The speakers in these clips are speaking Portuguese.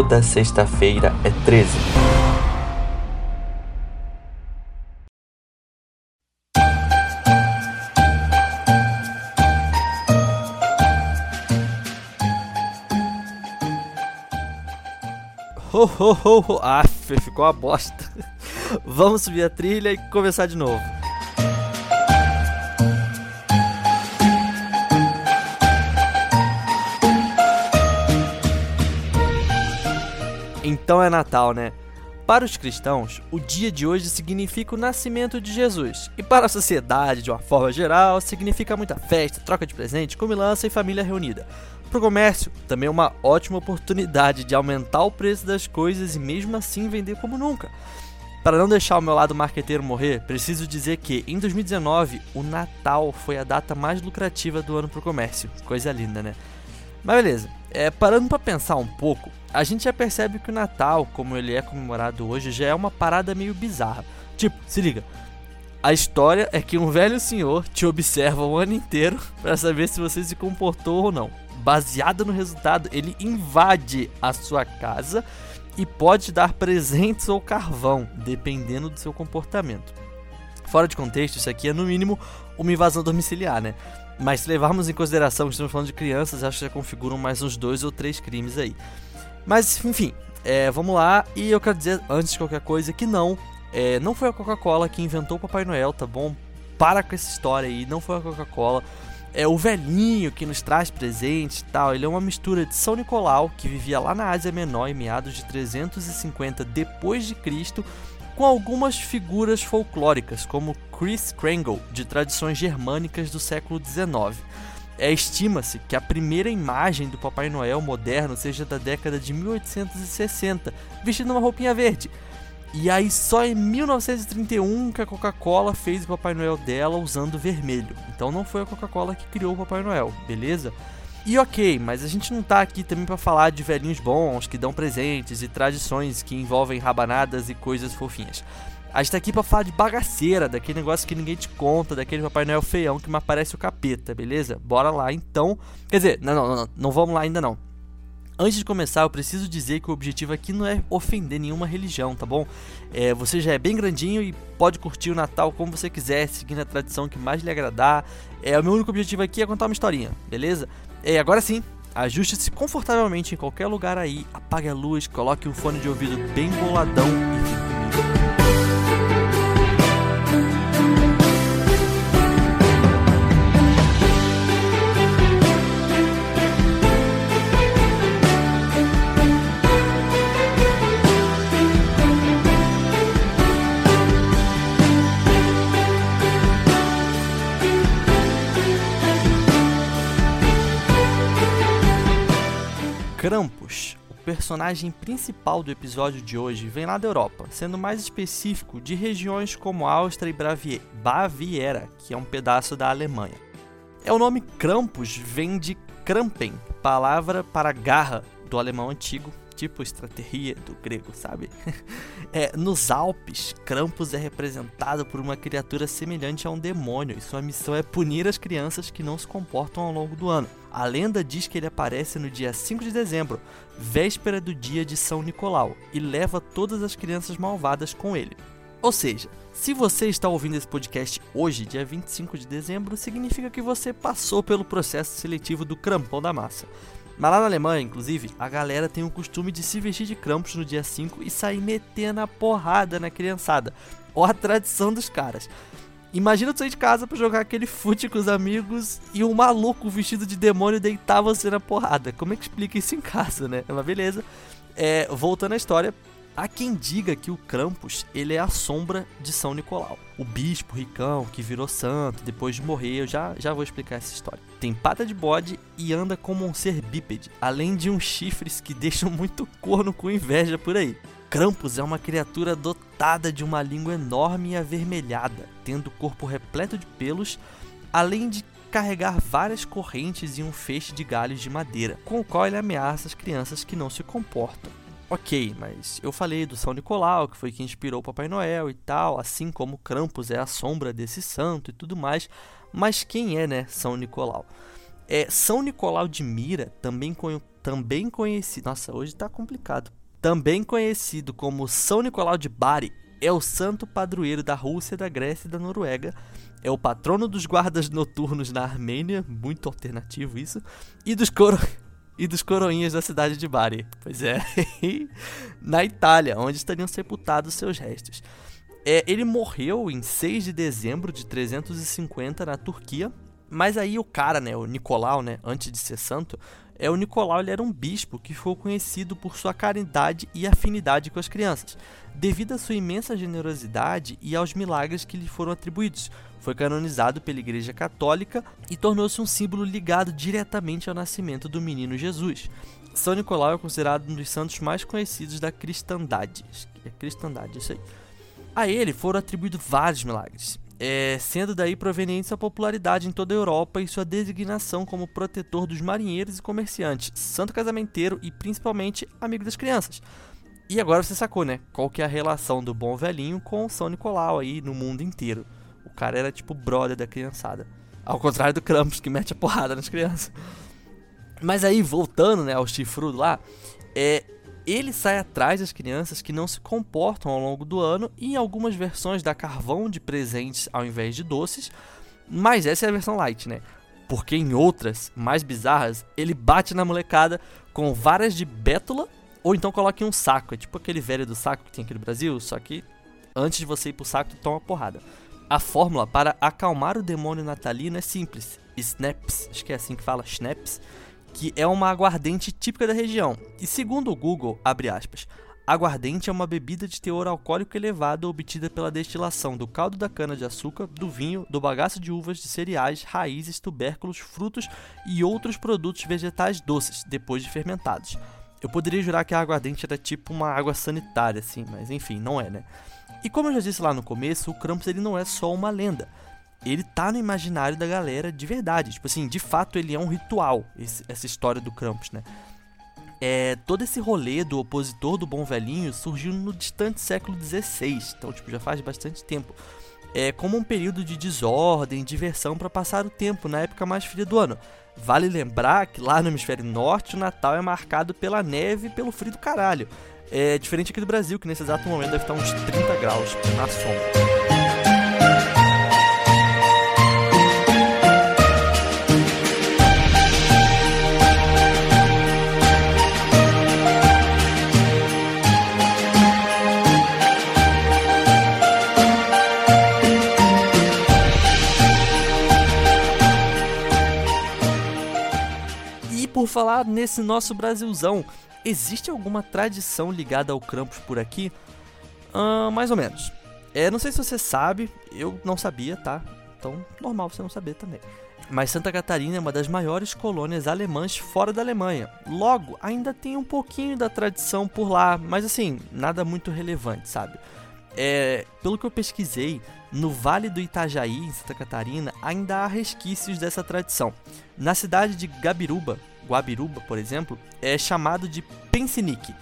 toda sexta-feira é 13. Ho, ho, ho, ho. Ah, ficou uma bosta. Vamos subir a trilha e começar de novo. Então é Natal, né? Para os cristãos, o dia de hoje significa o nascimento de Jesus, e para a sociedade, de uma forma geral, significa muita festa, troca de presente, comilança e família reunida. Para o comércio, também é uma ótima oportunidade de aumentar o preço das coisas e mesmo assim vender como nunca. Para não deixar o meu lado marqueteiro morrer, preciso dizer que em 2019 o Natal foi a data mais lucrativa do ano para o comércio. Coisa linda, né? Mas beleza, é, parando para pensar um pouco, a gente já percebe que o Natal, como ele é comemorado hoje, já é uma parada meio bizarra. Tipo, se liga, a história é que um velho senhor te observa o ano inteiro para saber se você se comportou ou não baseada no resultado, ele invade a sua casa e pode dar presentes ou carvão, dependendo do seu comportamento. Fora de contexto, isso aqui é no mínimo uma invasão domiciliar, né? Mas se levarmos em consideração que estamos falando de crianças, acho que já configuram mais uns dois ou três crimes aí. Mas, enfim, é, vamos lá. E eu quero dizer, antes de qualquer coisa, que não, é, não foi a Coca-Cola que inventou o Papai Noel, tá bom? Para com essa história aí, não foi a Coca-Cola é o velhinho que nos traz presentes e tal. Ele é uma mistura de São Nicolau, que vivia lá na Ásia Menor em meados de 350 depois de Cristo, com algumas figuras folclóricas, como Chris Kringle, de tradições germânicas do século XIX. É, Estima-se que a primeira imagem do Papai Noel moderno seja da década de 1860, vestindo uma roupinha verde. E aí só em 1931 que a Coca-Cola fez o Papai Noel dela usando vermelho. Então não foi a Coca-Cola que criou o Papai Noel, beleza? E ok, mas a gente não tá aqui também para falar de velhinhos bons que dão presentes e tradições que envolvem rabanadas e coisas fofinhas. A gente tá aqui pra falar de bagaceira, daquele negócio que ninguém te conta, daquele Papai Noel feião que me aparece o capeta, beleza? Bora lá então. Quer dizer, não, não, não, não vamos lá ainda não. Antes de começar, eu preciso dizer que o objetivo aqui não é ofender nenhuma religião, tá bom? É, você já é bem grandinho e pode curtir o Natal como você quiser, seguindo a tradição que mais lhe agradar. É, o meu único objetivo aqui é contar uma historinha, beleza? É, agora sim, ajuste-se confortavelmente em qualquer lugar aí, apague a luz, coloque um fone de ouvido bem boladão e personagem principal do episódio de hoje, vem lá da Europa, sendo mais específico de regiões como Áustria e Baviera, que é um pedaço da Alemanha. É o nome Krampus vem de Krampen, palavra para garra do alemão antigo, tipo estratégia do grego, sabe? é, nos Alpes, Krampus é representado por uma criatura semelhante a um demônio e sua missão é punir as crianças que não se comportam ao longo do ano. A lenda diz que ele aparece no dia 5 de dezembro, véspera do dia de São Nicolau, e leva todas as crianças malvadas com ele. Ou seja, se você está ouvindo esse podcast hoje, dia 25 de dezembro, significa que você passou pelo processo seletivo do Crampão da Massa. Mas lá na Alemanha, inclusive, a galera tem o costume de se vestir de Krampus no dia 5 e sair metendo a porrada na criançada. Ó a tradição dos caras. Imagina tu sair de casa para jogar aquele fute com os amigos e um maluco vestido de demônio deitar você na porrada. Como é que explica isso em casa, né? Mas beleza. É, voltando à história, Há quem diga que o Krampus ele é a sombra de São Nicolau. O bispo ricão que virou santo depois de morrer, eu já, já vou explicar essa história. Tem pata de bode e anda como um ser bípede, além de uns chifres que deixam muito corno com inveja por aí. Krampus é uma criatura dotada de uma língua enorme e avermelhada, tendo o corpo repleto de pelos, além de carregar várias correntes e um feixe de galhos de madeira, com o qual ele ameaça as crianças que não se comportam. Ok, mas eu falei do São Nicolau, que foi quem inspirou Papai Noel e tal, assim como Krampus é a sombra desse santo e tudo mais. Mas quem é, né, São Nicolau? É, São Nicolau de Mira, também, também conhecido. Nossa, hoje tá complicado. Também conhecido como São Nicolau de Bari, é o santo padroeiro da Rússia, da Grécia e da Noruega. É o patrono dos guardas noturnos na Armênia, muito alternativo isso, e dos coro e dos coroinhas da cidade de Bari. Pois é, na Itália, onde estariam sepultados seus restos. É, ele morreu em 6 de dezembro de 350 na Turquia. Mas aí o cara, né, o Nicolau, né, antes de ser santo, é o Nicolau ele era um bispo que ficou conhecido por sua caridade e afinidade com as crianças, devido à sua imensa generosidade e aos milagres que lhe foram atribuídos. Foi canonizado pela Igreja Católica e tornou-se um símbolo ligado diretamente ao nascimento do menino Jesus. São Nicolau é considerado um dos santos mais conhecidos da cristandade. É cristandade, isso aí. A ele foram atribuídos vários milagres, é, sendo daí proveniente sua popularidade em toda a Europa e sua designação como protetor dos marinheiros e comerciantes, santo casamenteiro e principalmente amigo das crianças. E agora você sacou, né? Qual que é a relação do bom velhinho com São Nicolau aí no mundo inteiro. O cara era tipo brother da criançada. Ao contrário do Krampus, que mete a porrada nas crianças. Mas aí, voltando né, ao chifrudo lá, é, ele sai atrás das crianças que não se comportam ao longo do ano e em algumas versões dá carvão de presentes ao invés de doces, mas essa é a versão light, né? Porque em outras, mais bizarras, ele bate na molecada com varas de bétula ou então coloca em um saco. É tipo aquele velho do saco que tem aqui no Brasil, só que antes de você ir pro saco, toma porrada. A fórmula para acalmar o demônio natalino é simples. Snaps, acho que é assim que fala, snaps que é uma aguardente típica da região. E segundo o Google, aspas, aguardente é uma bebida de teor alcoólico elevado obtida pela destilação do caldo da cana-de-açúcar, do vinho, do bagaço de uvas, de cereais, raízes, tubérculos, frutos e outros produtos vegetais doces, depois de fermentados. Eu poderia jurar que a aguardente era tipo uma água sanitária, assim, mas enfim, não é, né? E como eu já disse lá no começo, o Krampus ele não é só uma lenda ele tá no imaginário da galera de verdade. Tipo assim, de fato ele é um ritual, esse, essa história do Krampus, né? É, todo esse rolê do opositor do bom velhinho surgiu no distante século XVI, então tipo, já faz bastante tempo. É como um período de desordem, diversão para passar o tempo na época mais fria do ano. Vale lembrar que lá no hemisfério norte o Natal é marcado pela neve e pelo frio do caralho. É diferente aqui do Brasil, que nesse exato momento deve estar uns 30 graus na sombra. Por falar nesse nosso Brasilzão, existe alguma tradição ligada ao Krampus por aqui? Uh, mais ou menos. É, não sei se você sabe, eu não sabia, tá? Então, normal você não saber também. Mas Santa Catarina é uma das maiores colônias alemãs fora da Alemanha. Logo, ainda tem um pouquinho da tradição por lá, mas assim, nada muito relevante, sabe? É, pelo que eu pesquisei, no Vale do Itajaí, em Santa Catarina, ainda há resquícios dessa tradição. Na cidade de Gabiruba, Guabiruba, por exemplo, é chamado de Pensinique,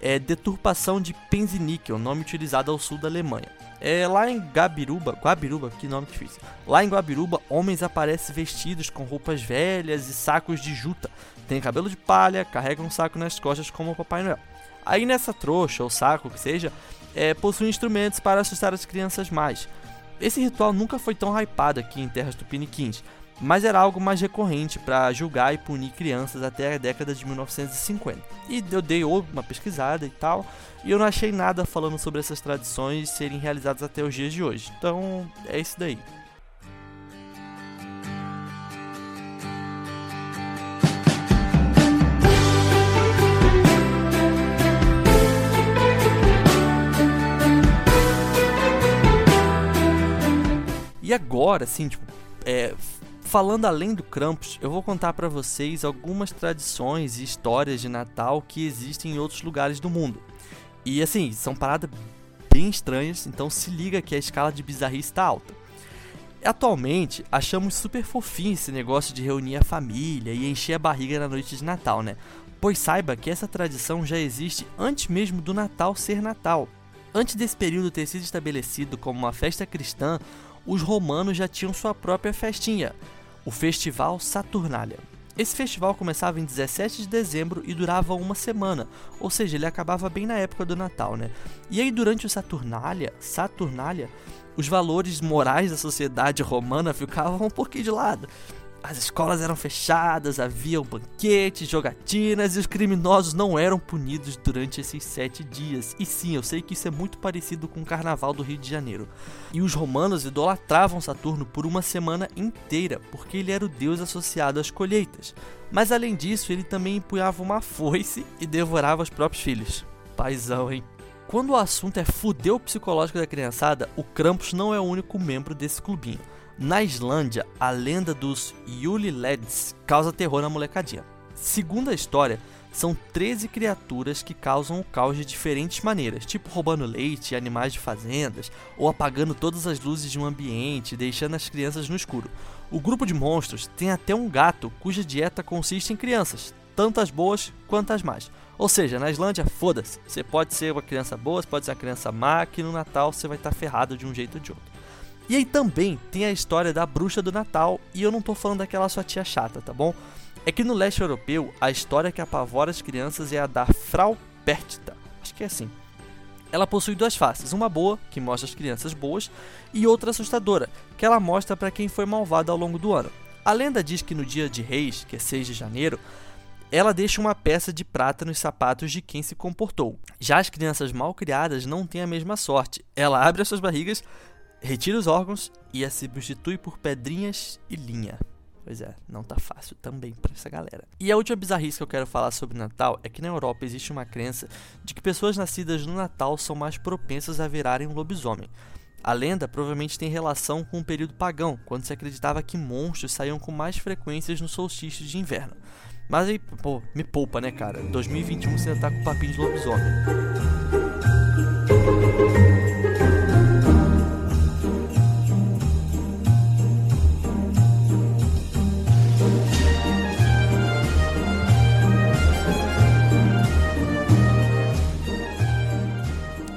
é deturpação de Penzinique, o nome utilizado ao sul da Alemanha. É, lá em Gabiruba, Guabiruba, que nome difícil. Lá em Guabiruba, homens aparecem vestidos com roupas velhas e sacos de juta. Tem cabelo de palha, carregam um saco nas costas como o Papai Noel. Aí nessa trouxa ou saco que seja, é, possui instrumentos para assustar as crianças mais. Esse ritual nunca foi tão hypado aqui em terras tupiniquins, mas era algo mais recorrente para julgar e punir crianças até a década de 1950. E eu dei uma pesquisada e tal, e eu não achei nada falando sobre essas tradições serem realizadas até os dias de hoje. Então, é isso daí. E agora, assim, tipo, é, falando além do Krampus, eu vou contar para vocês algumas tradições e histórias de Natal que existem em outros lugares do mundo. E assim, são paradas bem estranhas, então se liga que a escala de bizarrice está alta. Atualmente, achamos super fofinho esse negócio de reunir a família e encher a barriga na noite de Natal, né? Pois saiba que essa tradição já existe antes mesmo do Natal ser Natal. Antes desse período ter sido estabelecido como uma festa cristã, os romanos já tinham sua própria festinha, o Festival Saturnalia. Esse festival começava em 17 de dezembro e durava uma semana, ou seja, ele acabava bem na época do Natal, né? E aí durante o Saturnália, Saturnália, os valores morais da sociedade romana ficavam um pouquinho de lado. As escolas eram fechadas, havia banquetes, jogatinas e os criminosos não eram punidos durante esses sete dias. E sim, eu sei que isso é muito parecido com o carnaval do Rio de Janeiro. E os romanos idolatravam Saturno por uma semana inteira, porque ele era o deus associado às colheitas. Mas além disso, ele também empunhava uma foice e devorava os próprios filhos. Paizão, hein? Quando o assunto é fuder o psicológico da criançada, o Krampus não é o único membro desse clubinho. Na Islândia, a lenda dos Yuli-Lads causa terror na molecadinha. Segundo a história, são 13 criaturas que causam o caos de diferentes maneiras, tipo roubando leite e animais de fazendas, ou apagando todas as luzes de um ambiente, deixando as crianças no escuro. O grupo de monstros tem até um gato cuja dieta consiste em crianças, tanto as boas quanto as más. Ou seja, na Islândia, foda-se. Você pode ser uma criança boa, você pode ser uma criança má, que no Natal você vai estar ferrado de um jeito ou de outro. E aí também tem a história da bruxa do Natal, e eu não tô falando daquela sua tia chata, tá bom? É que no leste europeu, a história que apavora as crianças é a da Frau Pertita. Acho que é assim. Ela possui duas faces, uma boa, que mostra as crianças boas, e outra assustadora, que ela mostra para quem foi malvado ao longo do ano. A lenda diz que no dia de Reis, que é 6 de janeiro, ela deixa uma peça de prata nos sapatos de quem se comportou. Já as crianças mal criadas não têm a mesma sorte. Ela abre as suas barrigas, retira os órgãos e a substitui por pedrinhas e linha. Pois é, não tá fácil também para essa galera. E a última bizarrice que eu quero falar sobre Natal é que na Europa existe uma crença de que pessoas nascidas no Natal são mais propensas a virarem um lobisomem. A lenda provavelmente tem relação com o período pagão, quando se acreditava que monstros saíam com mais frequências no solstício de inverno. Mas aí, pô, me poupa, né, cara? 2021 você ainda tá com papinho de lobisomem.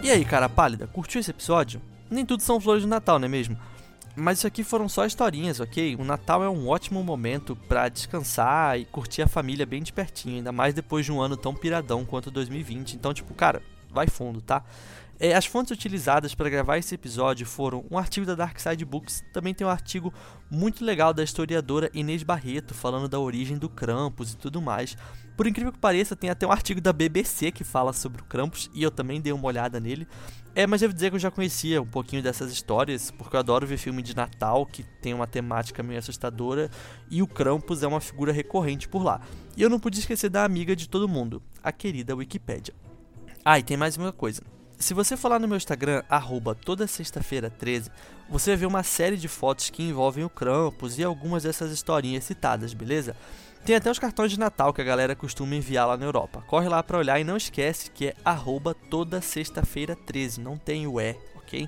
E aí, cara pálida, curtiu esse episódio? Nem tudo são flores de Natal, não é mesmo? Mas isso aqui foram só historinhas, ok? O Natal é um ótimo momento para descansar e curtir a família bem de pertinho, ainda mais depois de um ano tão piradão quanto 2020. Então, tipo, cara, vai fundo, tá? É, as fontes utilizadas para gravar esse episódio foram um artigo da Dark Side Books, também tem um artigo muito legal da historiadora Inês Barreto falando da origem do Krampus e tudo mais. Por incrível que pareça, tem até um artigo da BBC que fala sobre o Krampus e eu também dei uma olhada nele. É, mas devo dizer que eu já conhecia um pouquinho dessas histórias, porque eu adoro ver filme de Natal que tem uma temática meio assustadora e o Krampus é uma figura recorrente por lá. E eu não podia esquecer da amiga de todo mundo, a querida Wikipédia. Ah, e tem mais uma coisa. Se você falar no meu Instagram, arroba toda sexta-feira 13, você vai ver uma série de fotos que envolvem o Krampus e algumas dessas historinhas citadas, beleza? Tem até os cartões de Natal que a galera costuma enviar lá na Europa. Corre lá pra olhar e não esquece que é arroba toda sexta-feira 13, não tem o E, ok?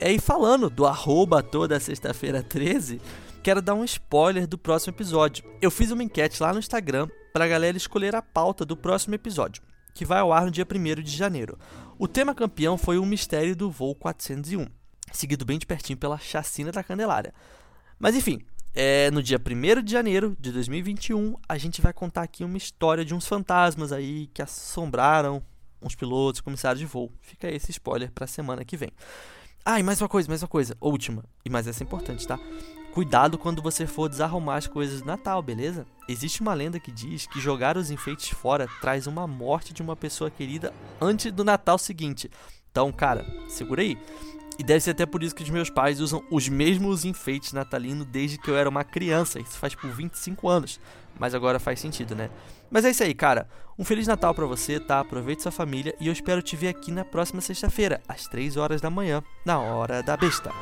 É, e falando do arroba toda sexta-feira 13, quero dar um spoiler do próximo episódio. Eu fiz uma enquete lá no Instagram pra galera escolher a pauta do próximo episódio, que vai ao ar no dia 1 de janeiro. O tema campeão foi o mistério do voo 401, seguido bem de pertinho pela chacina da Candelária. Mas enfim, é, no dia 1 de janeiro de 2021, a gente vai contar aqui uma história de uns fantasmas aí que assombraram uns pilotos, comissários de voo. Fica esse spoiler para a semana que vem. Ah, e mais uma coisa, mais uma coisa, última, e mais essa é importante, tá? Cuidado quando você for desarrumar as coisas de Natal, beleza? Existe uma lenda que diz que jogar os enfeites fora traz uma morte de uma pessoa querida antes do Natal seguinte. Então, cara, segura aí. E deve ser até por isso que os meus pais usam os mesmos enfeites natalinos desde que eu era uma criança. Isso faz por 25 anos. Mas agora faz sentido, né? Mas é isso aí, cara. Um Feliz Natal para você, tá? Aproveite sua família e eu espero te ver aqui na próxima sexta-feira, às 3 horas da manhã, na Hora da Besta.